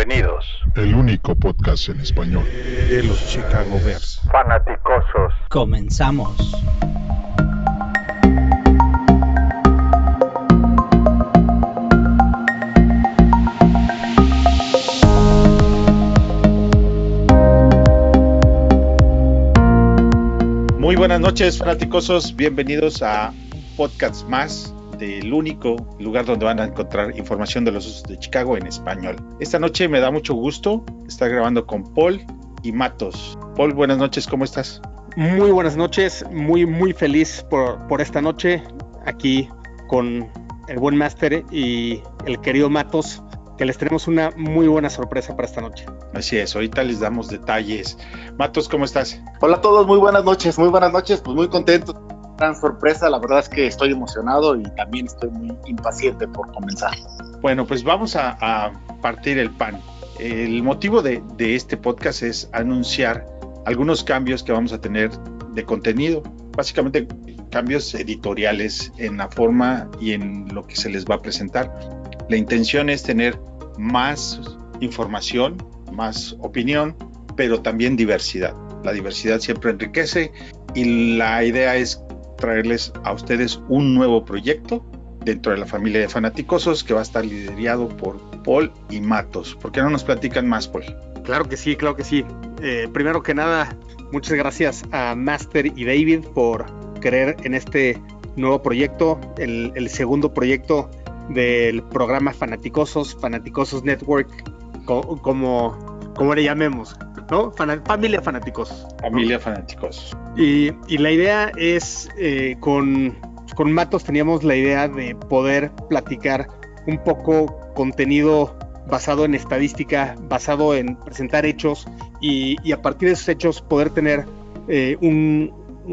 Bienvenidos. El único podcast en español de los Chicago Bears. Fanaticosos. Comenzamos. Muy buenas noches, fanaticosos. Bienvenidos a podcast más del único lugar donde van a encontrar información de los usos de Chicago en español. Esta noche me da mucho gusto estar grabando con Paul y Matos. Paul, buenas noches, ¿cómo estás? Muy buenas noches, muy muy feliz por, por esta noche aquí con el buen Master y el querido Matos, que les tenemos una muy buena sorpresa para esta noche. Así es, ahorita les damos detalles. Matos, ¿cómo estás? Hola a todos, muy buenas noches, muy buenas noches, pues muy contento gran sorpresa. La verdad es que estoy emocionado y también estoy muy impaciente por comenzar. Bueno, pues vamos a, a partir el pan. El motivo de, de, este podcast es anunciar algunos cambios que vamos a tener de contenido. Básicamente cambios editoriales en la forma y en lo que se les va a presentar. La intención es tener más información, más opinión, pero también diversidad. La diversidad siempre enriquece y la idea es traerles a ustedes un nuevo proyecto dentro de la familia de fanaticosos que va a estar liderado por Paul y Matos. ¿Por qué no nos platican más, Paul? Claro que sí, claro que sí. Eh, primero que nada, muchas gracias a Master y David por creer en este nuevo proyecto, el, segundo proyecto del programa Fanaticosos, Fanaticosos Network, co como, como le llamemos, ¿no? Fan familia Fanaticosos. Familia Fanaticosos. Y, y la idea es, eh, con, con Matos teníamos la idea de poder platicar un poco contenido basado en estadística, basado en presentar hechos y, y a partir de esos hechos poder tener eh, un,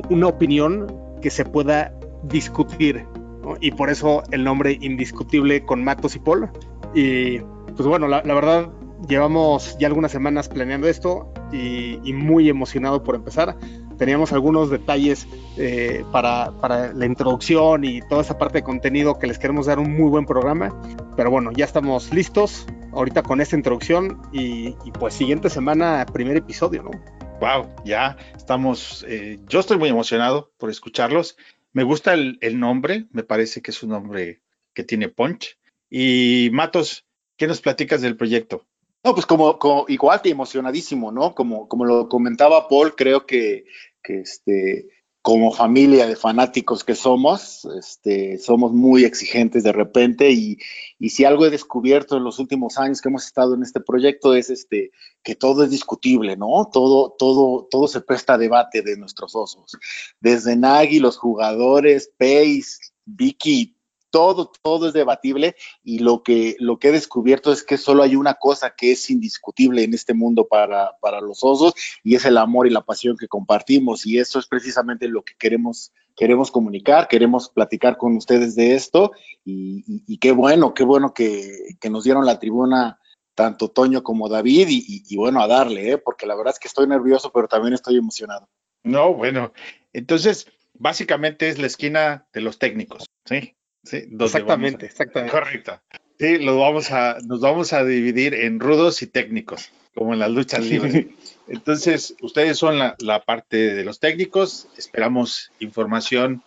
una opinión que se pueda discutir. ¿no? Y por eso el nombre indiscutible con Matos y Paul. Y pues bueno, la, la verdad llevamos ya algunas semanas planeando esto y, muy emocionado por empezar teníamos algunos detalles eh, para, la introducción y toda esa parte de contenido que les queremos dar un muy buen programa. Pero bueno, ya estamos listos ahorita con esta introducción y, pues siguiente semana, primer episodio, ¿no? Wow, ya estamos, eh, yo estoy muy emocionado por escucharlos. Me gusta el, nombre, me parece que es un nombre que tiene punch. Y Matos, ¿qué nos platicas del proyecto? No, pues como, igual que emocionadísimo, ¿no? Como, como lo comentaba Paul, creo que, que este, como familia de fanáticos que somos, este, somos muy exigentes de repente y, y, si algo he descubierto en los últimos años que hemos estado en este proyecto es este, que todo es discutible, ¿no? Todo, todo, todo se presta a debate de nuestros osos. Desde Nagy, los jugadores, Pace, Vicky, todo, todo es debatible y lo que, lo que he descubierto es que solo hay una cosa que es indiscutible en este mundo para, para los osos y es el amor y la pasión que compartimos y eso es precisamente lo que queremos, queremos comunicar, queremos platicar con ustedes de esto y, qué bueno, qué bueno que, que, nos dieron la tribuna tanto Toño como David y, y bueno, a darle, ¿eh? porque la verdad es que estoy nervioso, pero también estoy emocionado. No, bueno, entonces básicamente es la esquina de los técnicos, ¿sí? Sí, exactamente, a, exactamente. Correcto. Sí, lo vamos a, nos vamos a dividir en rudos y técnicos, como en las luchas libres. Entonces, ustedes son la, la, parte de los técnicos. Esperamos información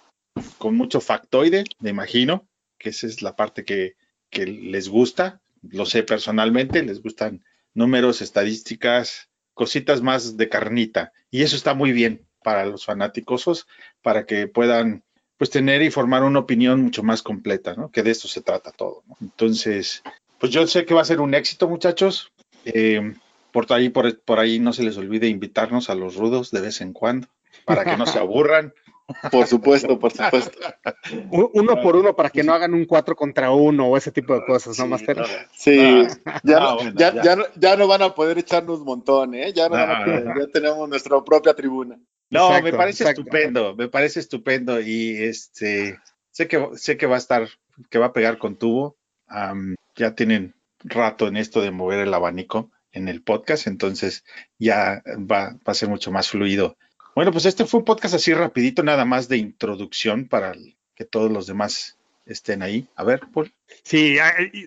con mucho factoide, me imagino, que esa es la parte que, que les gusta. Lo sé personalmente, les gustan números, estadísticas, cositas más de carnita. Y eso está muy bien para los fanáticosos, para que puedan pues tener y formar una opinión mucho más completa, ¿no? Que de esto se trata todo, ¿no? Entonces, pues yo sé que va a ser un éxito, muchachos. Eh, por ahí, por, por ahí no se les olvide invitarnos a los rudos de vez en cuando, para que no se aburran. Por supuesto, por supuesto. Uno por uno para que no hagan un cuatro contra uno o ese tipo de cosas, ¿no, Master? Sí, ya, no, bueno, ya, ya. ya, no, ya no van a poder echarnos un montón, ¿eh? Ya, no van a poder, ya tenemos nuestra propia tribuna. No, exacto, me parece exacto. estupendo, me parece estupendo y este sé que sé que va a estar, que va a pegar con tubo. Um, ya tienen rato en esto de mover el abanico en el podcast, entonces ya va, va, a ser mucho más fluido. Bueno, pues este fue un podcast así rapidito, nada más de introducción para que todos los demás estén ahí. A ver, Paul. Sí,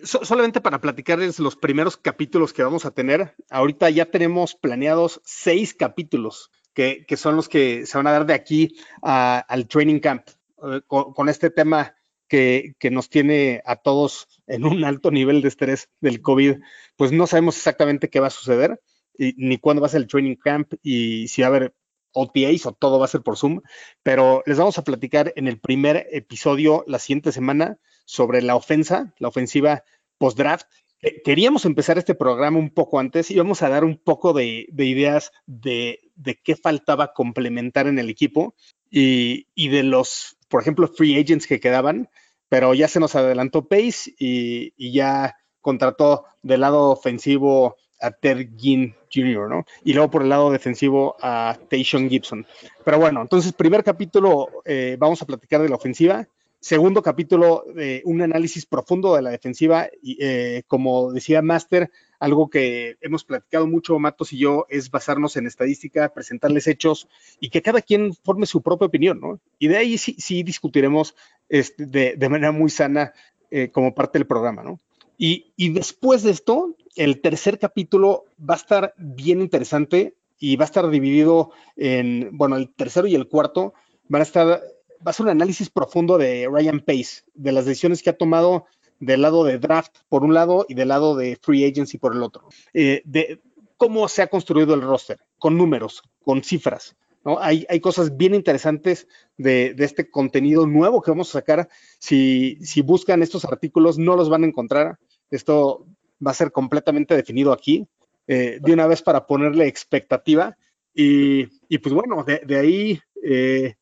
solamente para platicarles los primeros capítulos que vamos a tener. Ahorita ya tenemos planeados seis capítulos que, son los que se van a dar de aquí al training camp eh, con, este tema que, que, nos tiene a todos en un alto nivel de estrés del COVID. Pues no sabemos exactamente qué va a suceder ni cuándo va a ser el training camp y si va a haber OTAs o todo va a ser por Zoom, pero les vamos a platicar en el primer episodio la siguiente semana sobre la ofensa, la ofensiva post-draft. Queríamos empezar este programa un poco antes y vamos a dar un poco de, ideas de, qué faltaba complementar en el equipo y, de los, por ejemplo, free agents que quedaban, pero ya se nos adelantó Pace y, y ya contrató del lado ofensivo a Ted Ginn Jr., ¿no? Y luego por el lado defensivo a Tayshaun Gibson. Pero bueno, entonces, primer capítulo, eh, vamos a platicar de la ofensiva. Segundo capítulo, de un análisis profundo de la defensiva. Y eh, como decía Master, algo que hemos platicado mucho, Matos y yo, es basarnos en estadística, presentarles hechos y que cada quien forme su propia opinión, ¿no? Y de ahí sí, sí discutiremos este, de, manera muy sana eh, como parte del programa, ¿no? Y, y, después de esto, el tercer capítulo va a estar bien interesante y va a estar dividido en, bueno, el tercero y el cuarto van a estar, va a ser un análisis profundo de Ryan Pace, de las decisiones que ha tomado del lado de draft por un lado y del lado de free agency por el otro, eh, de cómo se ha construido el roster, con números, con cifras. ¿no? Hay, hay cosas bien interesantes de, este contenido nuevo que vamos a sacar. Si, si buscan estos artículos, no los van a encontrar. Esto va a ser completamente definido aquí, eh, de una vez para ponerle expectativa. Y, pues bueno, de, ahí eh,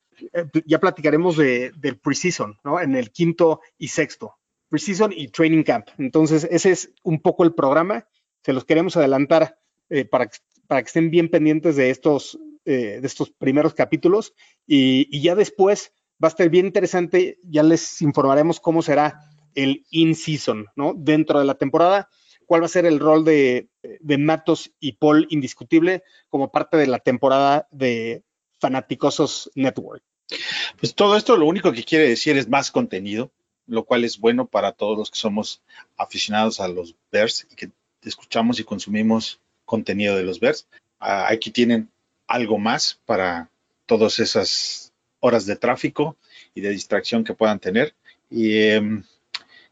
ya platicaremos de, del preseason, ¿no? En el quinto y sexto, preseason y training camp. Entonces, ese es un poco el programa. Se los queremos adelantar eh, para, que estén bien pendientes de estos, de estos primeros capítulos. Y, ya después va a estar bien interesante. Ya les informaremos cómo será el in-season, ¿no? Dentro de la temporada cuál va a ser el rol de, Matos y Paul indiscutible como parte de la temporada de Fanaticosos Network. Pues todo esto lo único que quiere decir es más contenido, lo cual es bueno para todos los que somos aficionados a los Bears y que escuchamos y consumimos contenido de los Bears. Ah, aquí tienen algo más para todas esas horas de tráfico y de distracción que puedan tener. Y em,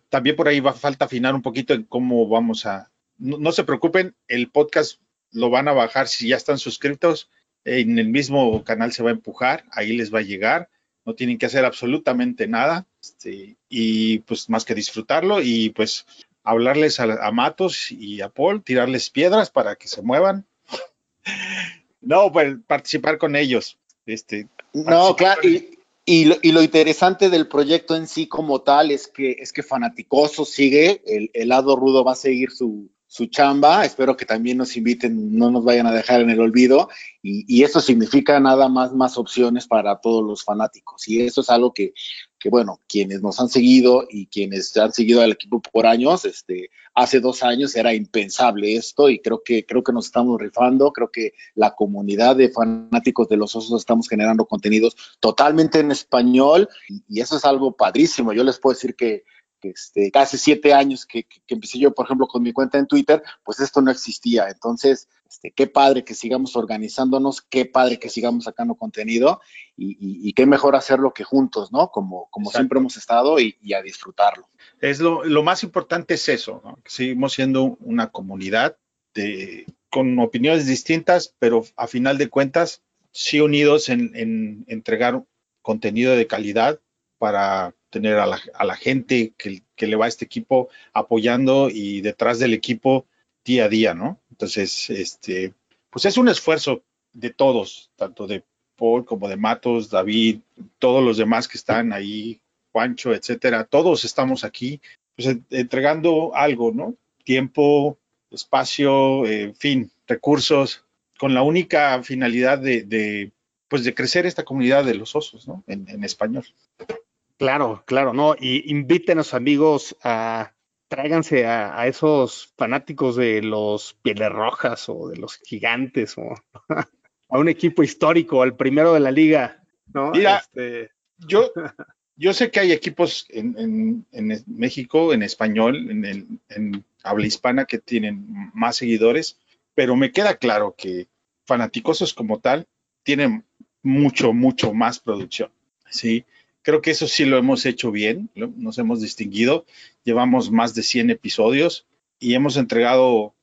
también por ahí va falta afinar un poquito en cómo vamos a. No, se preocupen, el podcast lo van a bajar si ya están suscritos. En el mismo canal se va a empujar, ahí les va a llegar. No tienen que hacer absolutamente nada. Este, y pues más que disfrutarlo y pues hablarles a, Matos y a Paul, tirarles piedras para que se muevan. no, pues participar con ellos. Este, no, claro, y, y lo, interesante del proyecto en sí como tal es que, es que Fanaticoso sigue, el, el lado rudo va a seguir su, su chamba. Espero que también nos inviten, no nos vayan a dejar en el olvido. Y, eso significa nada más más opciones para todos los fanáticos. Y eso es algo que, bueno, quienes nos han seguido y quienes han seguido al equipo por años, este, hace dos años era impensable esto y creo que, creo que nos estamos rifando. Creo que la comunidad de fanáticos de los osos estamos generando contenidos totalmente en español y eso es algo padrísimo. Yo les puedo decir que este, hace siete años que, empecé yo, por ejemplo, con mi cuenta en Twitter, pues esto no existía. Entonces, este, qué padre que sigamos organizándonos, qué padre que sigamos sacando contenido y, qué mejor hacerlo que juntos, ¿no? Como, como siempre hemos estado y, a disfrutarlo. Es lo, lo, más importante es eso, ¿no? Que seguimos siendo una comunidad de, con opiniones distintas, pero a final de cuentas, sí unidos en, en entregar contenido de calidad para tener a la, gente que, le va a este equipo apoyando y detrás del equipo día a día, ¿no? Entonces, este, pues es un esfuerzo de todos, tanto de Paul como de Matos, David, todos los demás que están ahí, Juancho, etcétera, todos estamos aquí, pues entregando algo, ¿no? Tiempo, espacio, en fin, recursos, con la única finalidad de, pues de crecer esta comunidad de los osos, ¿no? en español. Claro, claro, no. Y invítenos, amigos, a tráiganse a, esos fanáticos de los pieles rojas o de los gigantes o a un equipo histórico, al primero de la liga. ¿no? Mira, este... yo, yo sé que hay equipos en, México, en español, en, en, habla hispana, que tienen más seguidores, pero me queda claro que Fanaticosos como tal tienen mucho, mucho más producción. Sí, creo que eso sí lo hemos hecho bien, nos hemos distinguido, llevamos más de 100 episodios y hemos entregado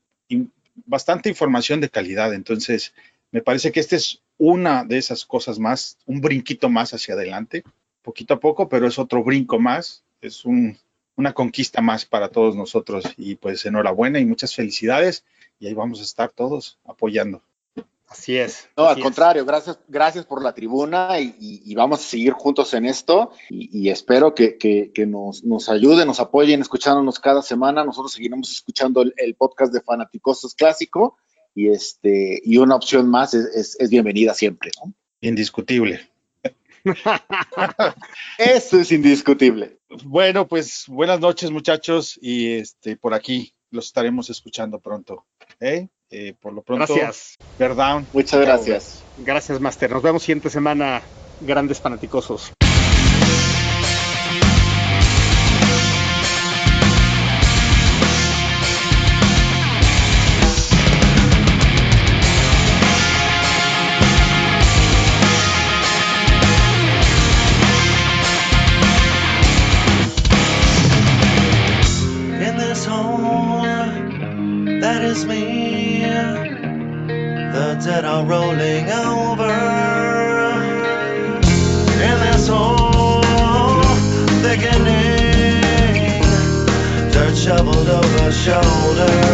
bastante información de calidad. Entonces, me parece que esta es una de esas cosas más, un brinquito más hacia adelante, poquito a poco, pero es otro brinco más, es una conquista más para todos nosotros. Y pues enhorabuena y muchas felicidades. Y ahí vamos a estar todos apoyando. Así es. No, al contrario, gracias, gracias por la tribuna y, vamos a seguir juntos en esto y, espero que, nos, nos, ayuden, nos apoyen escuchándonos cada semana. Nosotros seguiremos escuchando el, podcast de Fanaticosos Clásico y, este, y una opción más es, bienvenida siempre. Indiscutible. Eso es indiscutible. Bueno, pues buenas noches muchachos y este por aquí los estaremos escuchando pronto. ¿eh? Eh, por lo pronto, gracias. Muchas gracias. Gracias, Master. Nos vemos siguiente semana, grandes fanaticosos. That are rolling over in this hole thickening, dirt shoveled over shoulders.